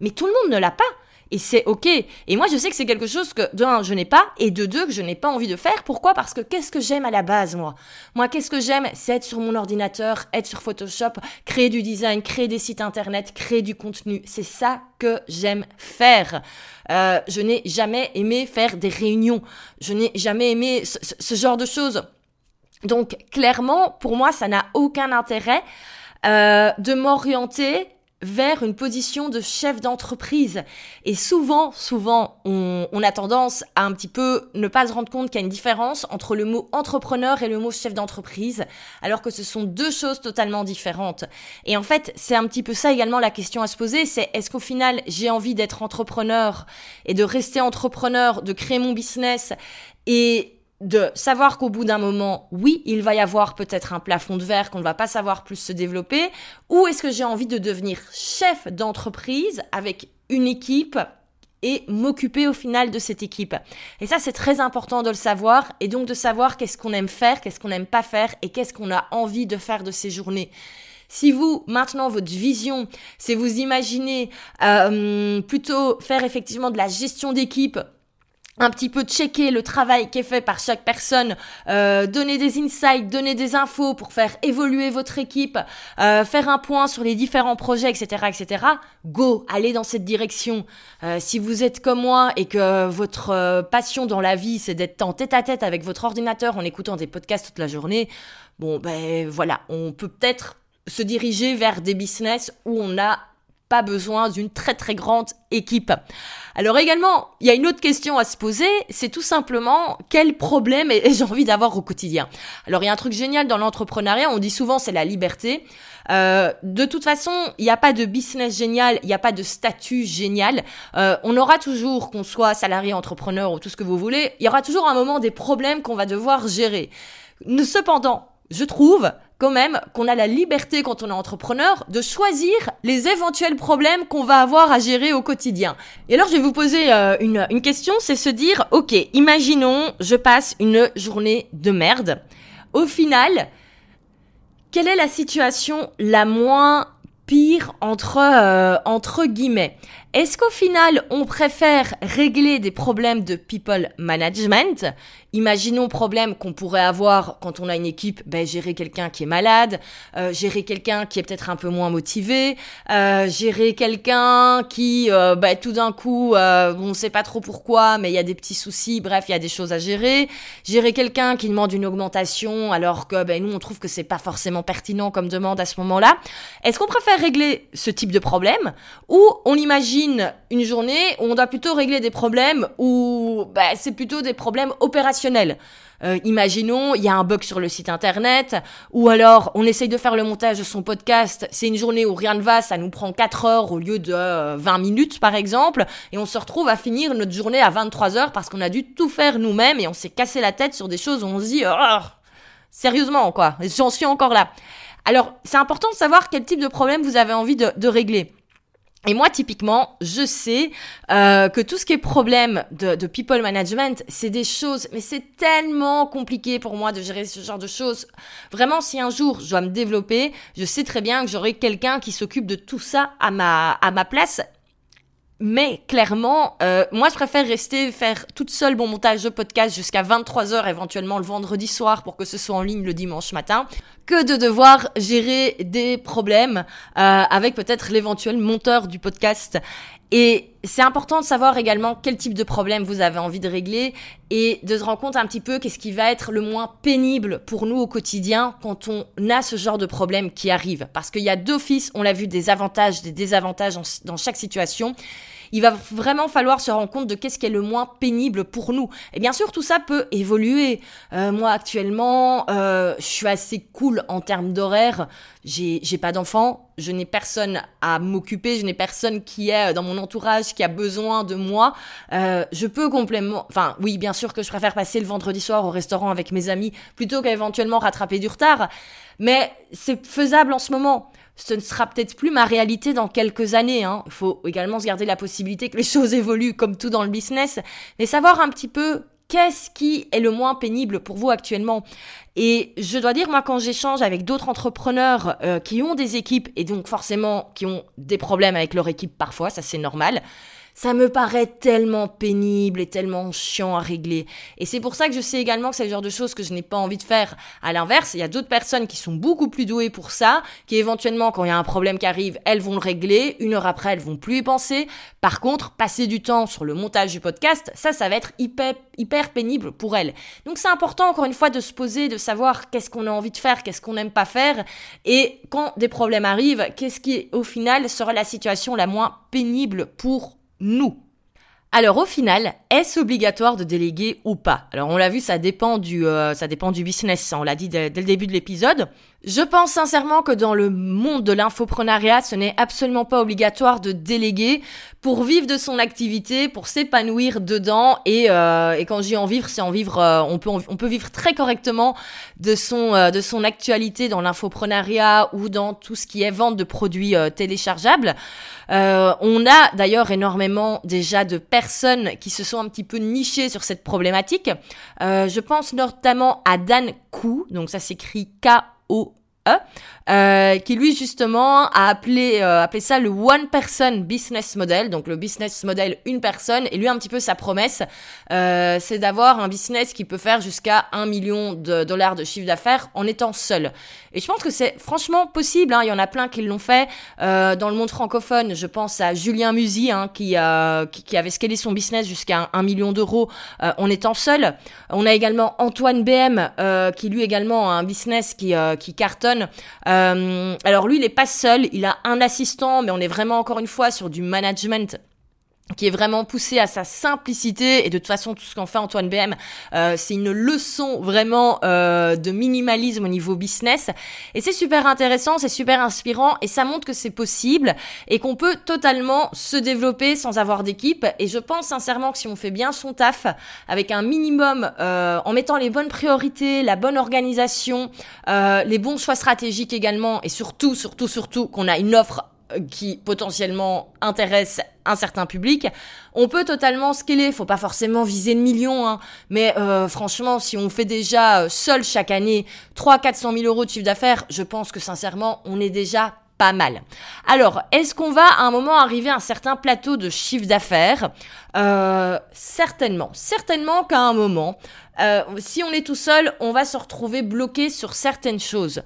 Mais tout le monde ne l'a pas et c'est ok. Et moi, je sais que c'est quelque chose que, de un, je n'ai pas, et de deux, que je n'ai pas envie de faire. Pourquoi? Parce que qu'est-ce que j'aime à la base, moi? Moi, qu'est-ce que j'aime? C'est être sur mon ordinateur, être sur Photoshop, créer du design, créer des sites internet, créer du contenu. C'est ça que j'aime faire. Euh, je n'ai jamais aimé faire des réunions. Je n'ai jamais aimé ce, ce, genre de choses. Donc, clairement, pour moi, ça n'a aucun intérêt euh, de m'orienter vers une position de chef d'entreprise. Et souvent, souvent, on, on, a tendance à un petit peu ne pas se rendre compte qu'il y a une différence entre le mot entrepreneur et le mot chef d'entreprise, alors que ce sont deux choses totalement différentes. Et en fait, c'est un petit peu ça également la question à se poser, c'est est-ce qu'au final, j'ai envie d'être entrepreneur et de rester entrepreneur, de créer mon business et de savoir qu'au bout d'un moment, oui, il va y avoir peut-être un plafond de verre qu'on ne va pas savoir plus se développer, ou est-ce que j'ai envie de devenir chef d'entreprise avec une équipe et m'occuper au final de cette équipe? Et ça, c'est très important de le savoir, et donc de savoir qu'est-ce qu'on aime faire, qu'est-ce qu'on n'aime pas faire, et qu'est-ce qu'on a envie de faire de ces journées. Si vous, maintenant, votre vision, c'est vous imaginez euh, plutôt faire effectivement de la gestion d'équipe, un petit peu checker le travail qui est fait par chaque personne, euh, donner des insights, donner des infos pour faire évoluer votre équipe, euh, faire un point sur les différents projets, etc., etc. Go, allez dans cette direction. Euh, si vous êtes comme moi et que votre passion dans la vie c'est d'être en tête à tête avec votre ordinateur en écoutant des podcasts toute la journée, bon ben voilà, on peut peut-être se diriger vers des business où on n'a pas besoin d'une très très grande équipe. Alors également, il y a une autre question à se poser, c'est tout simplement quel problème j'ai envie d'avoir au quotidien? Alors il y a un truc génial dans l'entrepreneuriat, on dit souvent c'est la liberté. Euh, de toute façon, il n'y a pas de business génial, il n'y a pas de statut génial. Euh, on aura toujours, qu'on soit salarié, entrepreneur ou tout ce que vous voulez, il y aura toujours un moment des problèmes qu'on va devoir gérer. Cependant, je trouve quand même qu'on a la liberté quand on est entrepreneur de choisir les éventuels problèmes qu'on va avoir à gérer au quotidien. Et alors je vais vous poser euh, une, question, c'est se dire, ok, imaginons je passe une journée de merde. Au final, quelle est la situation la moins pire entre, euh, entre guillemets? Est-ce qu'au final, on préfère régler des problèmes de people management? Imaginons problème qu'on pourrait avoir quand on a une équipe, ben, gérer quelqu'un qui est malade, euh, gérer quelqu'un qui est peut-être un peu moins motivé, euh, gérer quelqu'un qui, euh, ben, tout d'un coup, euh, on ne sait pas trop pourquoi, mais il y a des petits soucis, bref, il y a des choses à gérer. Gérer quelqu'un qui demande une augmentation alors que ben, nous, on trouve que c'est pas forcément pertinent comme demande à ce moment-là. Est-ce qu'on préfère régler ce type de problème ou on imagine une journée où on doit plutôt régler des problèmes où ben, c'est plutôt des problèmes opérationnels euh, imaginons, il y a un bug sur le site internet, ou alors on essaye de faire le montage de son podcast, c'est une journée où rien ne va, ça nous prend 4 heures au lieu de 20 euh, minutes par exemple, et on se retrouve à finir notre journée à 23 heures parce qu'on a dû tout faire nous-mêmes et on s'est cassé la tête sur des choses où on se dit, oh, sérieusement quoi, j'en suis encore là. Alors c'est important de savoir quel type de problème vous avez envie de régler. Et moi, typiquement, je sais euh, que tout ce qui est problème de, de people management, c'est des choses, mais c'est tellement compliqué pour moi de gérer ce genre de choses. Vraiment, si un jour je dois me développer, je sais très bien que j'aurai quelqu'un qui s'occupe de tout ça à ma, à ma place mais clairement, euh, moi, je préfère rester faire toute seule mon montage de podcast jusqu'à 23h, éventuellement le vendredi soir, pour que ce soit en ligne le dimanche matin, que de devoir gérer des problèmes euh, avec peut-être l'éventuel monteur du podcast. Et c'est important de savoir également quel type de problème vous avez envie de régler et de se rendre compte un petit peu qu'est-ce qui va être le moins pénible pour nous au quotidien quand on a ce genre de problème qui arrive. Parce qu'il y a d'office, on l'a vu, des avantages, des désavantages dans chaque situation il va vraiment falloir se rendre compte de qu'est-ce qui est le moins pénible pour nous. Et bien sûr, tout ça peut évoluer. Euh, moi, actuellement, euh, je suis assez cool en termes d'horaire. J'ai, pas d'enfant, je n'ai personne à m'occuper, je n'ai personne qui est dans mon entourage qui a besoin de moi. Euh, je peux complètement, enfin, oui, bien sûr que je préfère passer le vendredi soir au restaurant avec mes amis plutôt qu'éventuellement rattraper du retard. Mais c'est faisable en ce moment ce ne sera peut-être plus ma réalité dans quelques années. Hein. Il faut également se garder la possibilité que les choses évoluent comme tout dans le business, mais savoir un petit peu qu'est-ce qui est le moins pénible pour vous actuellement? Et je dois dire, moi, quand j'échange avec d'autres entrepreneurs euh, qui ont des équipes et donc forcément qui ont des problèmes avec leur équipe parfois, ça c'est normal, ça me paraît tellement pénible et tellement chiant à régler. Et c'est pour ça que je sais également que c'est le genre de choses que je n'ai pas envie de faire. À l'inverse, il y a d'autres personnes qui sont beaucoup plus douées pour ça, qui éventuellement, quand il y a un problème qui arrive, elles vont le régler. Une heure après, elles vont plus y penser. Par contre, passer du temps sur le montage du podcast, ça, ça va être hyper, hyper pénible pour elles. Donc c'est important, encore une fois, de se poser, de savoir qu'est-ce qu'on a envie de faire, qu'est-ce qu'on n'aime pas faire. Et quand des problèmes arrivent, qu'est-ce qui, au final, sera la situation la moins pénible pour nous. Alors au final, est-ce obligatoire de déléguer ou pas? Alors on l'a vu, ça dépend du, euh, ça dépend du business. On l'a dit dès, le début de l'épisode. Je pense sincèrement que dans le monde de l'infoprenariat, ce n'est absolument pas obligatoire de déléguer pour vivre de son activité, pour s'épanouir dedans. Et, euh, et quand dis en vivre, c'est en vivre. Euh, on peut on peut vivre très correctement de son euh, de son actualité dans l'infoprenariat ou dans tout ce qui est vente de produits téléchargeables. on a d'ailleurs énormément déjà de personnes qui se sont un petit peu nichées sur cette problématique. je pense notamment à Dan Kou, donc ça s'écrit K E, euh, qui lui justement a appelé, euh, appelé ça le one person business model, donc le business model une personne. Et lui un petit peu sa promesse, euh, c'est d'avoir un business qui peut faire jusqu'à un million de dollars de chiffre d'affaires en étant seul. Et je pense que c'est franchement possible. Hein. Il y en a plein qui l'ont fait euh, dans le monde francophone. Je pense à Julien Musi hein, qui, qui, qui avait scalé son business jusqu'à un, million d'euros en étant seul. On a également Antoine BM qui lui également a un business qui, qui cartonne euh, alors lui, il n'est pas seul, il a un assistant, mais on est vraiment encore une fois sur du management qui est vraiment poussé à sa simplicité. Et de toute façon tout ce qu'en fait Antoine BM euh, c'est une leçon vraiment euh, de minimalisme au niveau business. Et c'est super intéressant c'est super inspirant et ça montre que c'est possible et qu'on peut totalement se développer sans avoir d'équipe. Et je pense sincèrement que si on fait bien son taf avec un minimum euh, en mettant les bonnes priorités la bonne organisation les bons choix stratégiques également et surtout surtout surtout qu'on a une offre qui potentiellement intéresse un certain public, on peut totalement scaler. Faut pas forcément viser le million, hein. mais euh, franchement, si on fait déjà euh, seul chaque année 300-400 000 euros de chiffre d'affaires, je pense que sincèrement, on est déjà pas mal. Alors, est-ce qu'on va à un moment arriver à un certain plateau de chiffre d'affaires? Euh, Certainement. Certainement qu'à un moment, si on est tout seul, on va se retrouver bloqué sur certaines choses.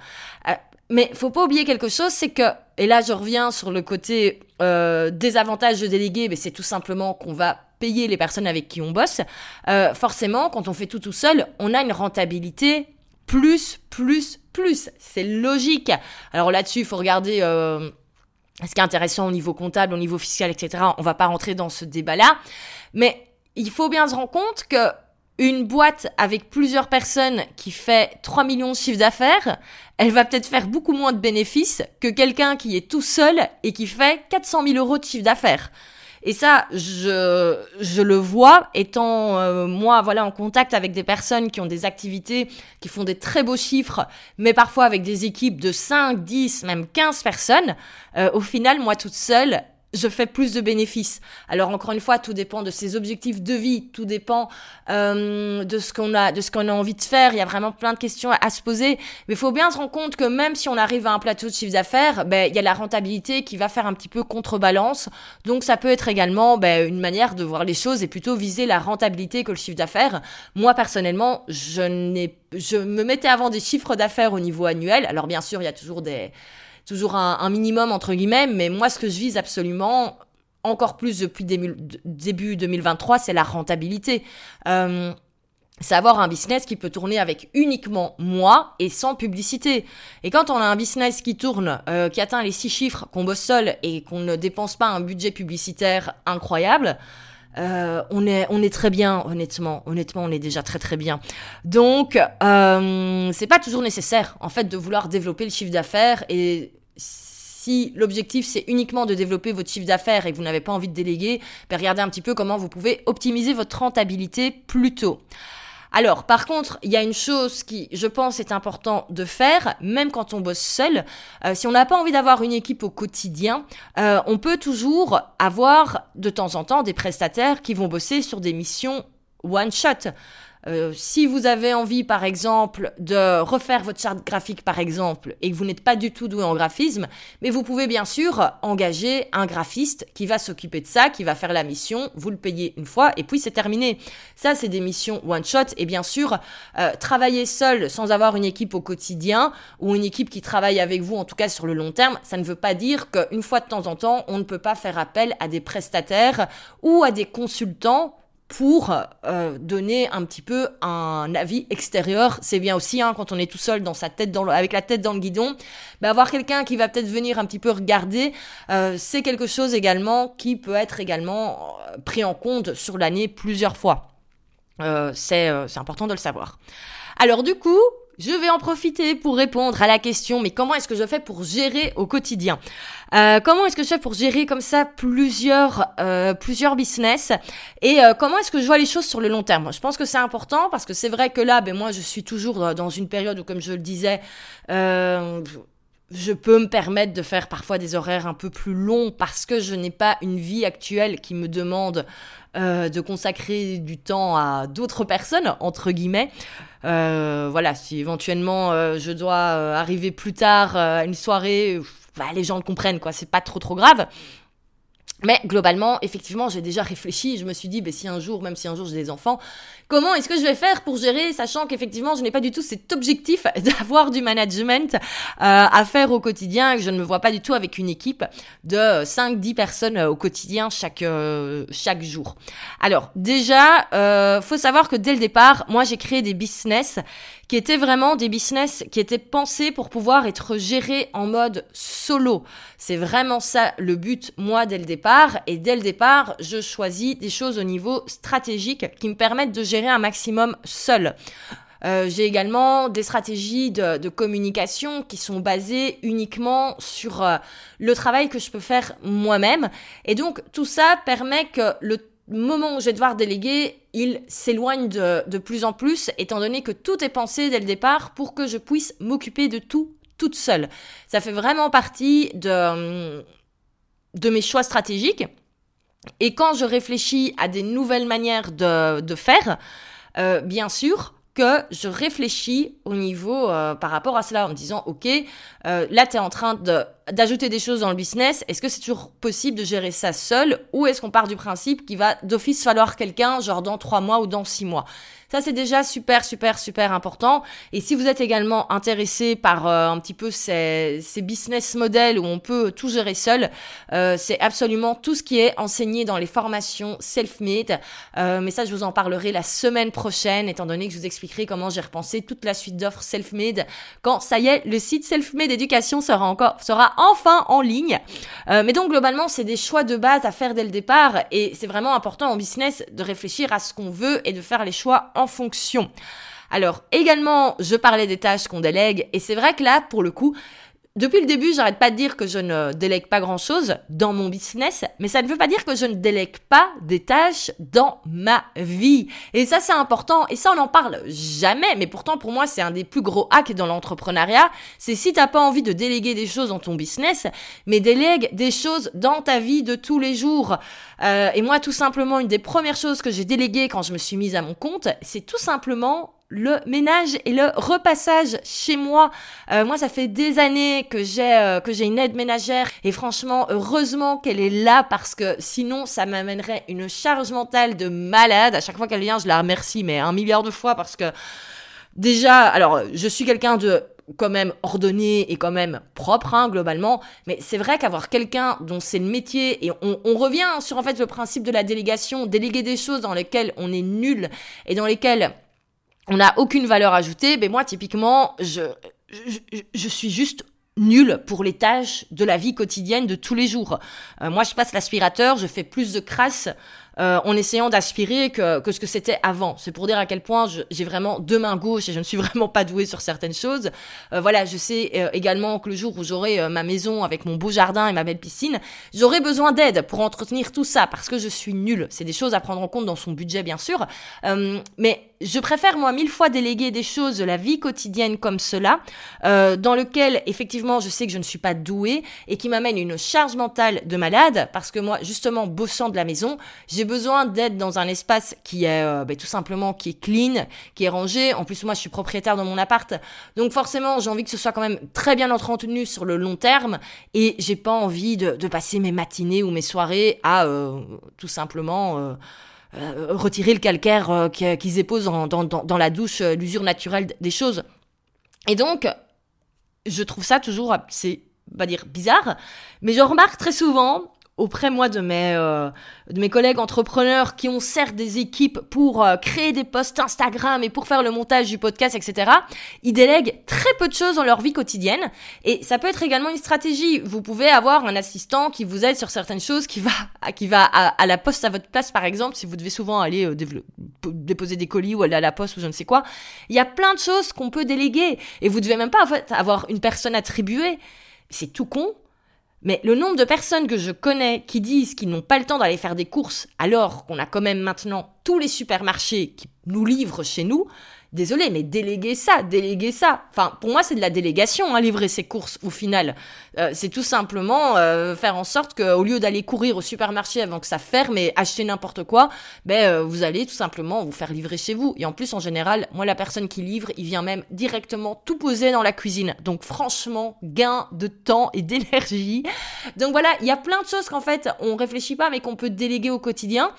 Mais faut pas oublier quelque chose, c'est que, et là je reviens sur le côté euh, désavantage de déléguer, mais c'est tout simplement qu'on va payer les personnes avec qui on bosse. Euh, forcément, quand on fait tout tout seul, on a une rentabilité plus, plus, plus. C'est logique. Alors là-dessus, il faut regarder euh, ce qui est intéressant au niveau comptable, au niveau fiscal, etc. On va pas rentrer dans ce débat-là. Mais il faut bien se rendre compte que une boîte avec plusieurs personnes qui fait 3 millions de chiffre d'affaires, elle va peut-être faire beaucoup moins de bénéfices que quelqu'un qui est tout seul et qui fait 400 000 euros de chiffre d'affaires. Et ça, je, je le vois étant euh, moi voilà en contact avec des personnes qui ont des activités, qui font des très beaux chiffres, mais parfois avec des équipes de 5, 10, même 15 personnes. Euh, au final, moi toute seule, je fais plus de bénéfices. Alors encore une fois, tout dépend de ses objectifs de vie, tout dépend euh, de ce qu'on a, de ce qu'on a envie de faire. Il y a vraiment plein de questions à, se poser, mais il faut bien se rendre compte que même si on arrive à un plateau de chiffre d'affaires, ben il y a la rentabilité qui va faire un petit peu contrebalance. Donc ça peut être également ben, une manière de voir les choses et plutôt viser la rentabilité que le chiffre d'affaires. Moi personnellement, je n'ai, je me mettais avant des chiffres d'affaires au niveau annuel. Alors bien sûr, il y a toujours des toujours un, minimum entre guillemets, mais moi ce que je vise absolument, encore plus depuis début 2023, c'est la rentabilité. Euh, c'est avoir un business qui peut tourner avec uniquement moi et sans publicité. Et quand on a un business qui tourne, euh, qui atteint les six chiffres, qu'on bosse seul et qu'on ne dépense pas un budget publicitaire incroyable, euh, on est on est très bien honnêtement. Honnêtement on est déjà très très bien. Donc euh, c'est pas toujours nécessaire en fait de vouloir développer le chiffre d'affaires. Et si l'objectif c'est uniquement de développer votre chiffre d'affaires et que vous n'avez pas envie de déléguer, ben regardez un petit peu comment vous pouvez optimiser votre rentabilité plus tôt. Alors, par contre, il y a une chose qui, je pense, est important de faire, même quand on bosse seul. Euh, si on n'a pas envie d'avoir une équipe au quotidien, euh, on peut toujours avoir de temps en temps des prestataires qui vont bosser sur des missions one shot. Euh, si vous avez envie, par exemple, de refaire votre charte graphique, par exemple, et que vous n'êtes pas du tout doué en graphisme, mais vous pouvez bien sûr engager un graphiste qui va s'occuper de ça, qui va faire la mission, vous le payez une fois, et puis c'est terminé. Ça, c'est des missions one-shot, et bien sûr, euh, travailler seul sans avoir une équipe au quotidien, ou une équipe qui travaille avec vous, en tout cas sur le long terme, ça ne veut pas dire qu'une fois de temps en temps, on ne peut pas faire appel à des prestataires ou à des consultants pour euh, donner un petit peu un avis extérieur. C'est bien aussi hein, quand on est tout seul dans sa tête dans avec la tête dans le guidon, bah, avoir quelqu'un qui va peut-être venir un petit peu regarder, euh, c'est quelque chose également qui peut être également euh, pris en compte sur l'année plusieurs fois. c'est important de le savoir. Alors du coup, je vais en profiter pour répondre à la question, mais comment est-ce que je fais pour gérer au quotidien? Euh, Comment est-ce que je fais pour gérer comme ça plusieurs, euh, plusieurs business? Et euh, comment est-ce que je vois les choses sur le long terme? Je pense que c'est important parce que c'est vrai que là, ben, moi, je suis toujours dans une période où, comme je le disais, je peux me permettre de faire parfois des horaires un peu plus longs parce que je n'ai pas une vie actuelle qui me demande euh, de consacrer du temps à d'autres personnes, entre guillemets. Euh, voilà, si éventuellement euh, je dois arriver plus tard à une soirée, bah, les gens le comprennent, quoi, c'est pas trop trop grave. Mais globalement, effectivement, j'ai déjà réfléchi. Je me suis dit, bah, si un jour, même si un jour j'ai des enfants, comment est-ce que je vais faire pour gérer, sachant qu'effectivement, je n'ai pas du tout cet objectif d'avoir du management euh, à faire au quotidien, que je ne me vois pas du tout avec une équipe de 5-10 personnes euh, au quotidien chaque, euh, chaque jour. Alors, déjà, faut savoir que dès le départ, moi, j'ai créé des business qui étaient vraiment des business qui étaient pensés pour pouvoir être gérés en mode solo. C'est vraiment ça le but, moi, dès le départ. Et dès le départ, je choisis des choses au niveau stratégique qui me permettent de gérer un maximum seul. Euh, j'ai également des stratégies de, communication qui sont basées uniquement sur euh, le travail que je peux faire moi-même. Et donc tout ça permet que le moment où je vais devoir déléguer, il s'éloigne de, de plus en plus, étant donné que tout est pensé dès le départ pour que je puisse m'occuper de tout toute seule. Ça fait vraiment partie de, de mes choix stratégiques. Et quand je réfléchis à des nouvelles manières de, de faire, euh, bien sûr, que je réfléchis au niveau euh, par rapport à cela en disant ok euh, là tu es en train d'ajouter des choses dans le business est-ce que c'est toujours possible de gérer ça seul ou est-ce qu'on part du principe qu'il va d'office falloir quelqu'un genre dans trois mois ou dans six mois? Ça, c'est déjà super, super, super important. Et si vous êtes également intéressé par euh, un petit peu ces, ces, business models où on peut tout gérer seul, euh, c'est absolument tout ce qui est enseigné dans les formations self-made. Euh, mais ça, je vous en parlerai la semaine prochaine, étant donné que je vous expliquerai comment j'ai repensé toute la suite d'offres self-made quand ça y est, le site self-made éducation sera encore, sera enfin en ligne. Euh, mais donc, globalement, c'est des choix de base à faire dès le départ et c'est vraiment important en business de réfléchir à ce qu'on veut et de faire les choix en fonction. Alors également, je parlais des tâches qu'on délègue et c'est vrai que là, pour le coup, depuis le début, j'arrête pas de dire que je ne délègue pas grand chose dans mon business, mais ça ne veut pas dire que je ne délègue pas des tâches dans ma vie. Et ça, c'est important. Et ça, on n'en parle jamais. Mais pourtant, pour moi, c'est un des plus gros hacks dans l'entrepreneuriat. C'est si t'as pas envie de déléguer des choses dans ton business, mais délègue des choses dans ta vie de tous les jours. Euh, et moi, tout simplement, une des premières choses que j'ai déléguées quand je me suis mise à mon compte, c'est tout simplement le ménage et le repassage chez moi. Euh, moi, ça fait des années que j'ai euh, que j'ai une aide ménagère et franchement, heureusement qu'elle est là parce que sinon, ça m'amènerait une charge mentale de malade. À chaque fois qu'elle vient, je la remercie, mais un milliard de fois parce que déjà, alors, je suis quelqu'un de quand même ordonné et quand même propre hein, globalement mais c'est vrai qu'avoir quelqu'un dont c'est le métier et on, on, revient sur en fait le principe de la délégation déléguer des choses dans lesquelles on est nul et dans lesquelles on n'a aucune valeur ajoutée, mais moi typiquement, je, je, je suis juste nulle pour les tâches de la vie quotidienne de tous les jours. Euh, moi, je passe l'aspirateur, je fais plus de crasse euh, en essayant d'aspirer que, que ce que c'était avant. C'est pour dire à quel point j'ai vraiment deux mains gauches et je ne suis vraiment pas douée sur certaines choses. Euh, voilà, je sais euh, également que le jour où j'aurai ma maison avec mon beau jardin et ma belle piscine, j'aurai besoin d'aide pour entretenir tout ça parce que je suis nulle. C'est des choses à prendre en compte dans son budget, bien sûr. mais je préfère moi mille fois déléguer des choses de la vie quotidienne comme cela, euh, dans lequel effectivement je sais que je ne suis pas douée et qui m'amène une charge mentale de malade parce que moi justement bossant de la maison, j'ai besoin d'être dans un espace qui est euh, ben, tout simplement qui est clean, qui est rangé. En plus moi je suis propriétaire de mon appart, donc forcément j'ai envie que ce soit quand même très bien entretenu sur le long terme et j'ai pas envie de, de, passer mes matinées ou mes soirées à euh, tout simplement euh, euh, retirer le calcaire euh, qu'ils éposent dans, dans, dans, la douche, euh, l'usure naturelle des choses. Et donc, je trouve ça toujours, c'est, va dire, bizarre, mais je remarque très souvent auprès moi de mes euh, de mes collègues entrepreneurs qui ont certes des équipes pour euh, créer des posts Instagram et pour faire le montage du podcast etc ils délèguent très peu de choses dans leur vie quotidienne. Et ça peut être également une stratégie. Vous pouvez avoir un assistant qui vous aide sur certaines choses qui va qui va à, la poste à votre place par exemple si vous devez souvent aller euh, déposer des colis ou aller à la poste ou je ne sais quoi. Il y a plein de choses qu'on peut déléguer. Et vous devez même pas en fait, avoir une personne attribuée. C'est tout con mais le nombre de personnes que je connais qui disent qu'ils n'ont pas le temps d'aller faire des courses alors qu'on a quand même maintenant tous les supermarchés qui nous livrent chez nous, désolé, mais déléguer ça, déléguer ça. Enfin, pour moi, c'est de la délégation, hein, livrer ses courses au final. Euh, c'est tout simplement euh, faire en sorte qu'au lieu d'aller courir au supermarché avant que ça ferme et acheter n'importe quoi, ben, euh, vous allez tout simplement vous faire livrer chez vous. Et en plus, en général, moi, la personne qui livre, il vient même directement tout poser dans la cuisine. Donc, franchement, gain de temps et d'énergie. Donc voilà, il y a plein de choses qu'en fait, on réfléchit pas, mais qu'on peut déléguer au quotidien.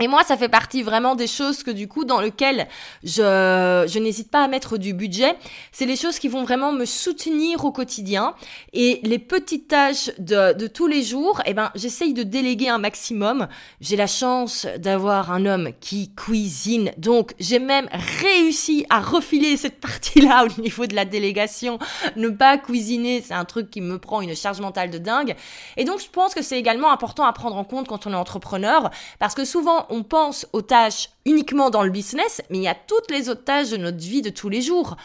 Et moi, ça fait partie vraiment des choses que du coup, dans lesquelles je, je n'hésite pas à mettre du budget. C'est les choses qui vont vraiment me soutenir au quotidien. Et les petites tâches de, de tous les jours, eh ben, j'essaye de déléguer un maximum. J'ai la chance d'avoir un homme qui cuisine. Donc, j'ai même réussi à refiler cette partie-là au niveau de la délégation. Ne pas cuisiner, c'est un truc qui me prend une charge mentale de dingue. Et donc, je pense que c'est également important à prendre en compte quand on est entrepreneur. Parce que souvent, on pense aux tâches uniquement dans le business, mais il y a toutes les autres tâches de notre vie de tous les jours.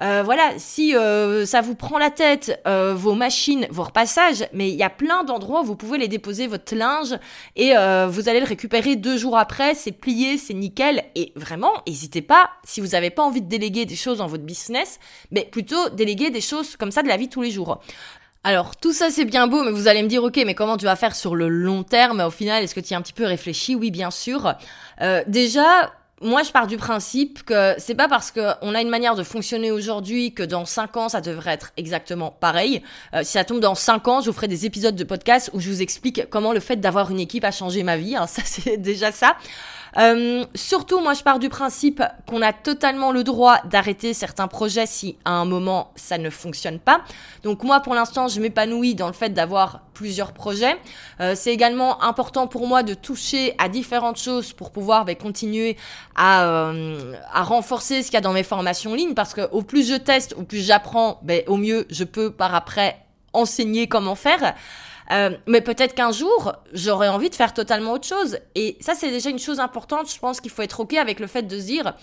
Euh, voilà, si euh, ça vous prend la tête, euh, vos machines, vos repassages, mais il y a plein d'endroits où vous pouvez les déposer votre linge et vous allez le récupérer deux jours après, c'est plié, c'est nickel. Et vraiment, n'hésitez pas, si vous n'avez pas envie de déléguer des choses dans votre business, mais plutôt déléguer des choses comme ça de la vie tous les jours. Alors tout ça c'est bien beau, mais vous allez me dire ok, mais comment tu vas faire sur le long terme? Au final, est-ce que tu as un petit peu réfléchi? Oui, bien sûr. Euh, déjà, moi, je pars du principe que c'est pas parce qu'on a une manière de fonctionner aujourd'hui que dans 5 ans, ça devrait être exactement pareil. Euh, si ça tombe dans 5 ans, je vous ferai des épisodes de podcast où je vous explique comment le fait d'avoir une équipe a changé ma vie. Hein. ça, c'est déjà ça. Euh, surtout, moi, je pars du principe qu'on a totalement le droit d'arrêter certains projets si à un moment ça ne fonctionne pas. Donc moi, pour l'instant, je m'épanouis dans le fait d'avoir plusieurs projets. Euh, c'est également important pour moi de toucher à différentes choses pour pouvoir bah, continuer à, euh, à renforcer ce qu'il y a dans mes formations en ligne parce que au plus je teste, au plus j'apprends, bah, au mieux je peux par après enseigner comment faire. Euh, mais peut-être qu'un jour, j'aurais envie de faire totalement autre chose. Et ça, c'est déjà une chose importante. Je pense qu'il faut être OK avec le fait de se dire,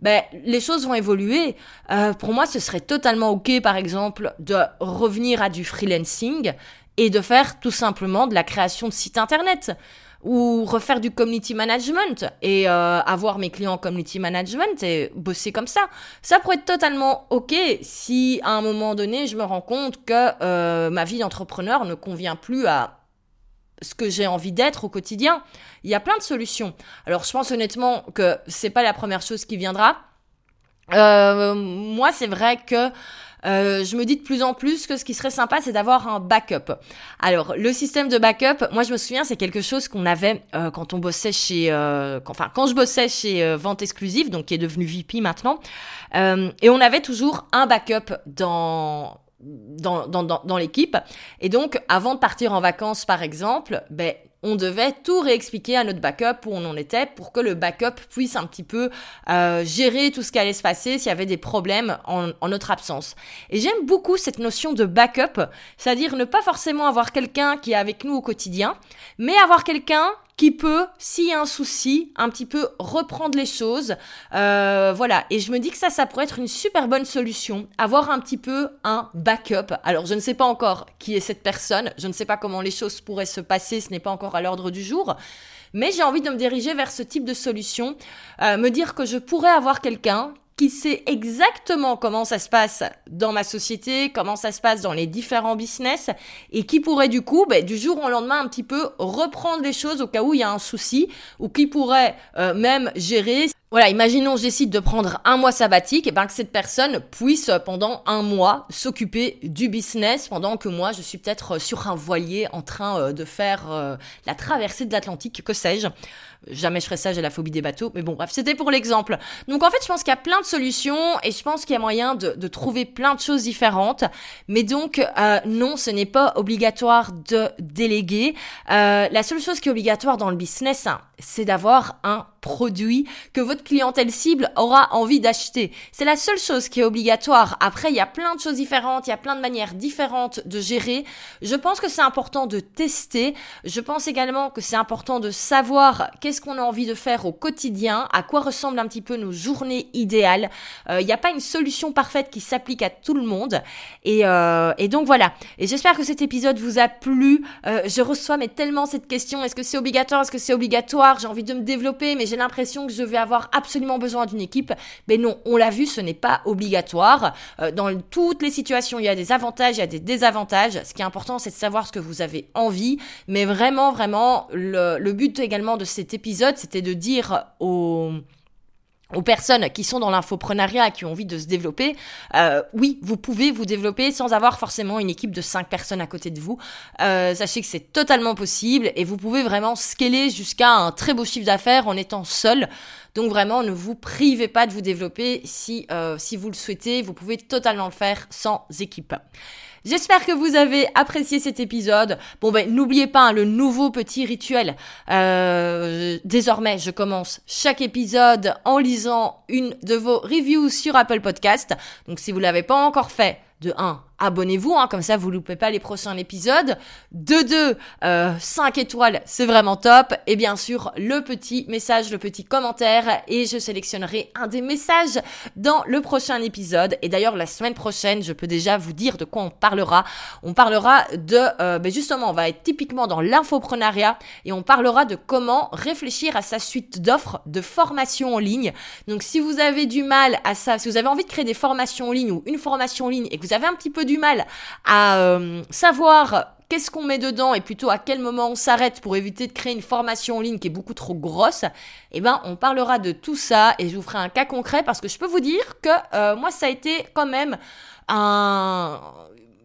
ben, les choses vont évoluer. Euh, pour moi, ce serait totalement OK, par exemple, de revenir à du freelancing et de faire tout simplement de la création de sites internet ou refaire du community management et euh, avoir mes clients en community management et bosser comme ça. Ça pourrait être totalement ok si à un moment donné je me rends compte que euh, ma vie d'entrepreneur ne convient plus à ce que j'ai envie d'être au quotidien. Il y a plein de solutions. Alors je pense honnêtement que c'est pas la première chose qui viendra. Euh, moi, c'est vrai que euh, je me dis de plus en plus que ce qui serait sympa, c'est d'avoir un backup. Alors, le système de backup, moi je me souviens, c'est quelque chose qu'on avait euh, quand on bossait chez, euh, enfin quand je bossais chez Vente Exclusive, donc qui est devenu VP maintenant, et on avait toujours un backup dans, dans, dans, dans l'équipe. Et donc, avant de partir en vacances, par exemple, ben, on devait tout réexpliquer à notre backup où on en était pour que le backup puisse un petit peu euh, gérer tout ce qui allait se passer s'il y avait des problèmes en, en notre absence. Et j'aime beaucoup cette notion de backup, c'est-à-dire ne pas forcément avoir quelqu'un qui est avec nous au quotidien, mais avoir quelqu'un qui peut, s'il y a un souci, un petit peu reprendre les choses. Euh, voilà. Et je me dis que ça, ça pourrait être une super bonne solution. Avoir un petit peu un backup. Alors, je ne sais pas encore qui est cette personne. Je ne sais pas comment les choses pourraient se passer. Ce n'est pas encore à l'ordre du jour. Mais j'ai envie de me diriger vers ce type de solution. Euh, me dire que je pourrais avoir quelqu'un qui sait exactement comment ça se passe dans ma société, comment ça se passe dans les différents business, et qui pourrait du coup, ben, du jour au lendemain, un petit peu reprendre les choses au cas où il y a un souci, ou qui pourrait euh, même gérer voilà, imaginons je de prendre un mois sabbatique, et ben que cette personne puisse pendant un mois s'occuper du business pendant que moi je suis peut-être sur un voilier en train euh, de faire euh, la traversée de l'Atlantique, que sais-je. Jamais je ferais ça, j'ai la phobie des bateaux. Mais bon, bref, c'était pour l'exemple. Donc en fait, je pense qu'il y a plein de solutions et je pense qu'il y a moyen de, de, trouver plein de choses différentes. Mais donc, euh, non, ce n'est pas obligatoire de déléguer. Euh, la seule chose qui est obligatoire dans le business, hein, c'est d'avoir un produit que votre clientèle cible aura envie d'acheter. C'est la seule chose qui est obligatoire. Après, il y a plein de choses différentes, il y a plein de manières différentes de gérer. Je pense que c'est important de tester. Je pense également que c'est important de savoir qu'est-ce qu'on a envie de faire au quotidien, à quoi ressemblent un petit peu nos journées idéales. Il euh, n'y a pas une solution parfaite qui s'applique à tout le monde. Et, euh, et donc voilà. Et j'espère que cet épisode vous a plu. Euh, je reçois mais tellement cette question, est-ce que c'est obligatoire, est-ce que c'est obligatoire? J'ai envie de me développer, mais j'ai l'impression que je vais avoir absolument besoin d'une équipe. Mais non, on l'a vu, ce n'est pas obligatoire. Euh, dans toutes les situations, il y a des avantages, il y a des désavantages. Ce qui est important, c'est de savoir ce que vous avez envie. Mais vraiment, vraiment, le, le but également de cet épisode, c'était de dire aux aux personnes qui sont dans l'infoprenariat, qui ont envie de se développer, euh, oui, vous pouvez vous développer sans avoir forcément une équipe de 5 personnes à côté de vous. Euh, sachez que c'est totalement possible et vous pouvez vraiment scaler jusqu'à un très beau chiffre d'affaires en étant seul. Donc vraiment, ne vous privez pas de vous développer si, euh, si vous le souhaitez. Vous pouvez totalement le faire sans équipe. J'espère que vous avez apprécié cet épisode. Bon ben n'oubliez pas hein, le nouveau petit rituel. Euh, désormais, je commence chaque épisode en lisant une de vos reviews sur Apple Podcast. Donc si vous l'avez pas encore fait, de 1, abonnez-vous, hein, comme ça vous loupez pas les prochains épisodes. De 2, euh, 5 étoiles, c'est vraiment top. Et bien sûr, le petit message, le petit commentaire, et je sélectionnerai un des messages dans le prochain épisode. Et d'ailleurs, la semaine prochaine, je peux déjà vous dire de quoi on parlera. On parlera de, euh, ben justement, on va être typiquement dans l'infoprenariat, et on parlera de comment réfléchir à sa suite d'offres de formation en ligne. Donc si vous avez du mal à ça, si vous avez envie de créer des formations en ligne ou une formation en ligne et que vous avez un petit peu du mal à euh, savoir qu'est-ce qu'on met dedans et plutôt à quel moment on s'arrête pour éviter de créer une formation en ligne qui est beaucoup trop grosse, eh ben on parlera de tout ça et je vous ferai un cas concret parce que je peux vous dire que euh, moi ça a été quand même un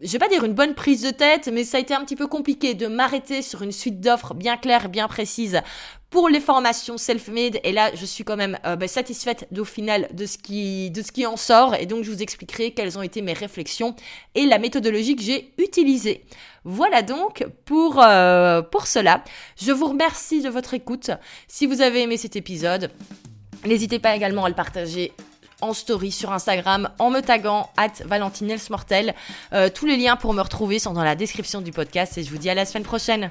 je vais pas dire une bonne prise de tête, mais ça a été un petit peu compliqué de m'arrêter sur une suite d'offres bien claire, bien précise pour les formations self-made. Et là, je suis quand même euh, bah, satisfaite au final de ce, qui, en sort. Et donc, je vous expliquerai quelles ont été mes réflexions et la méthodologie que j'ai utilisée. Voilà donc pour, euh, pour cela. Je vous remercie de votre écoute. Si vous avez aimé cet épisode, n'hésitez pas également à le partager en story sur Instagram en me taguant at Valentinelsmortel. Euh, tous les liens pour me retrouver sont dans la description du podcast et je vous dis à la semaine prochaine.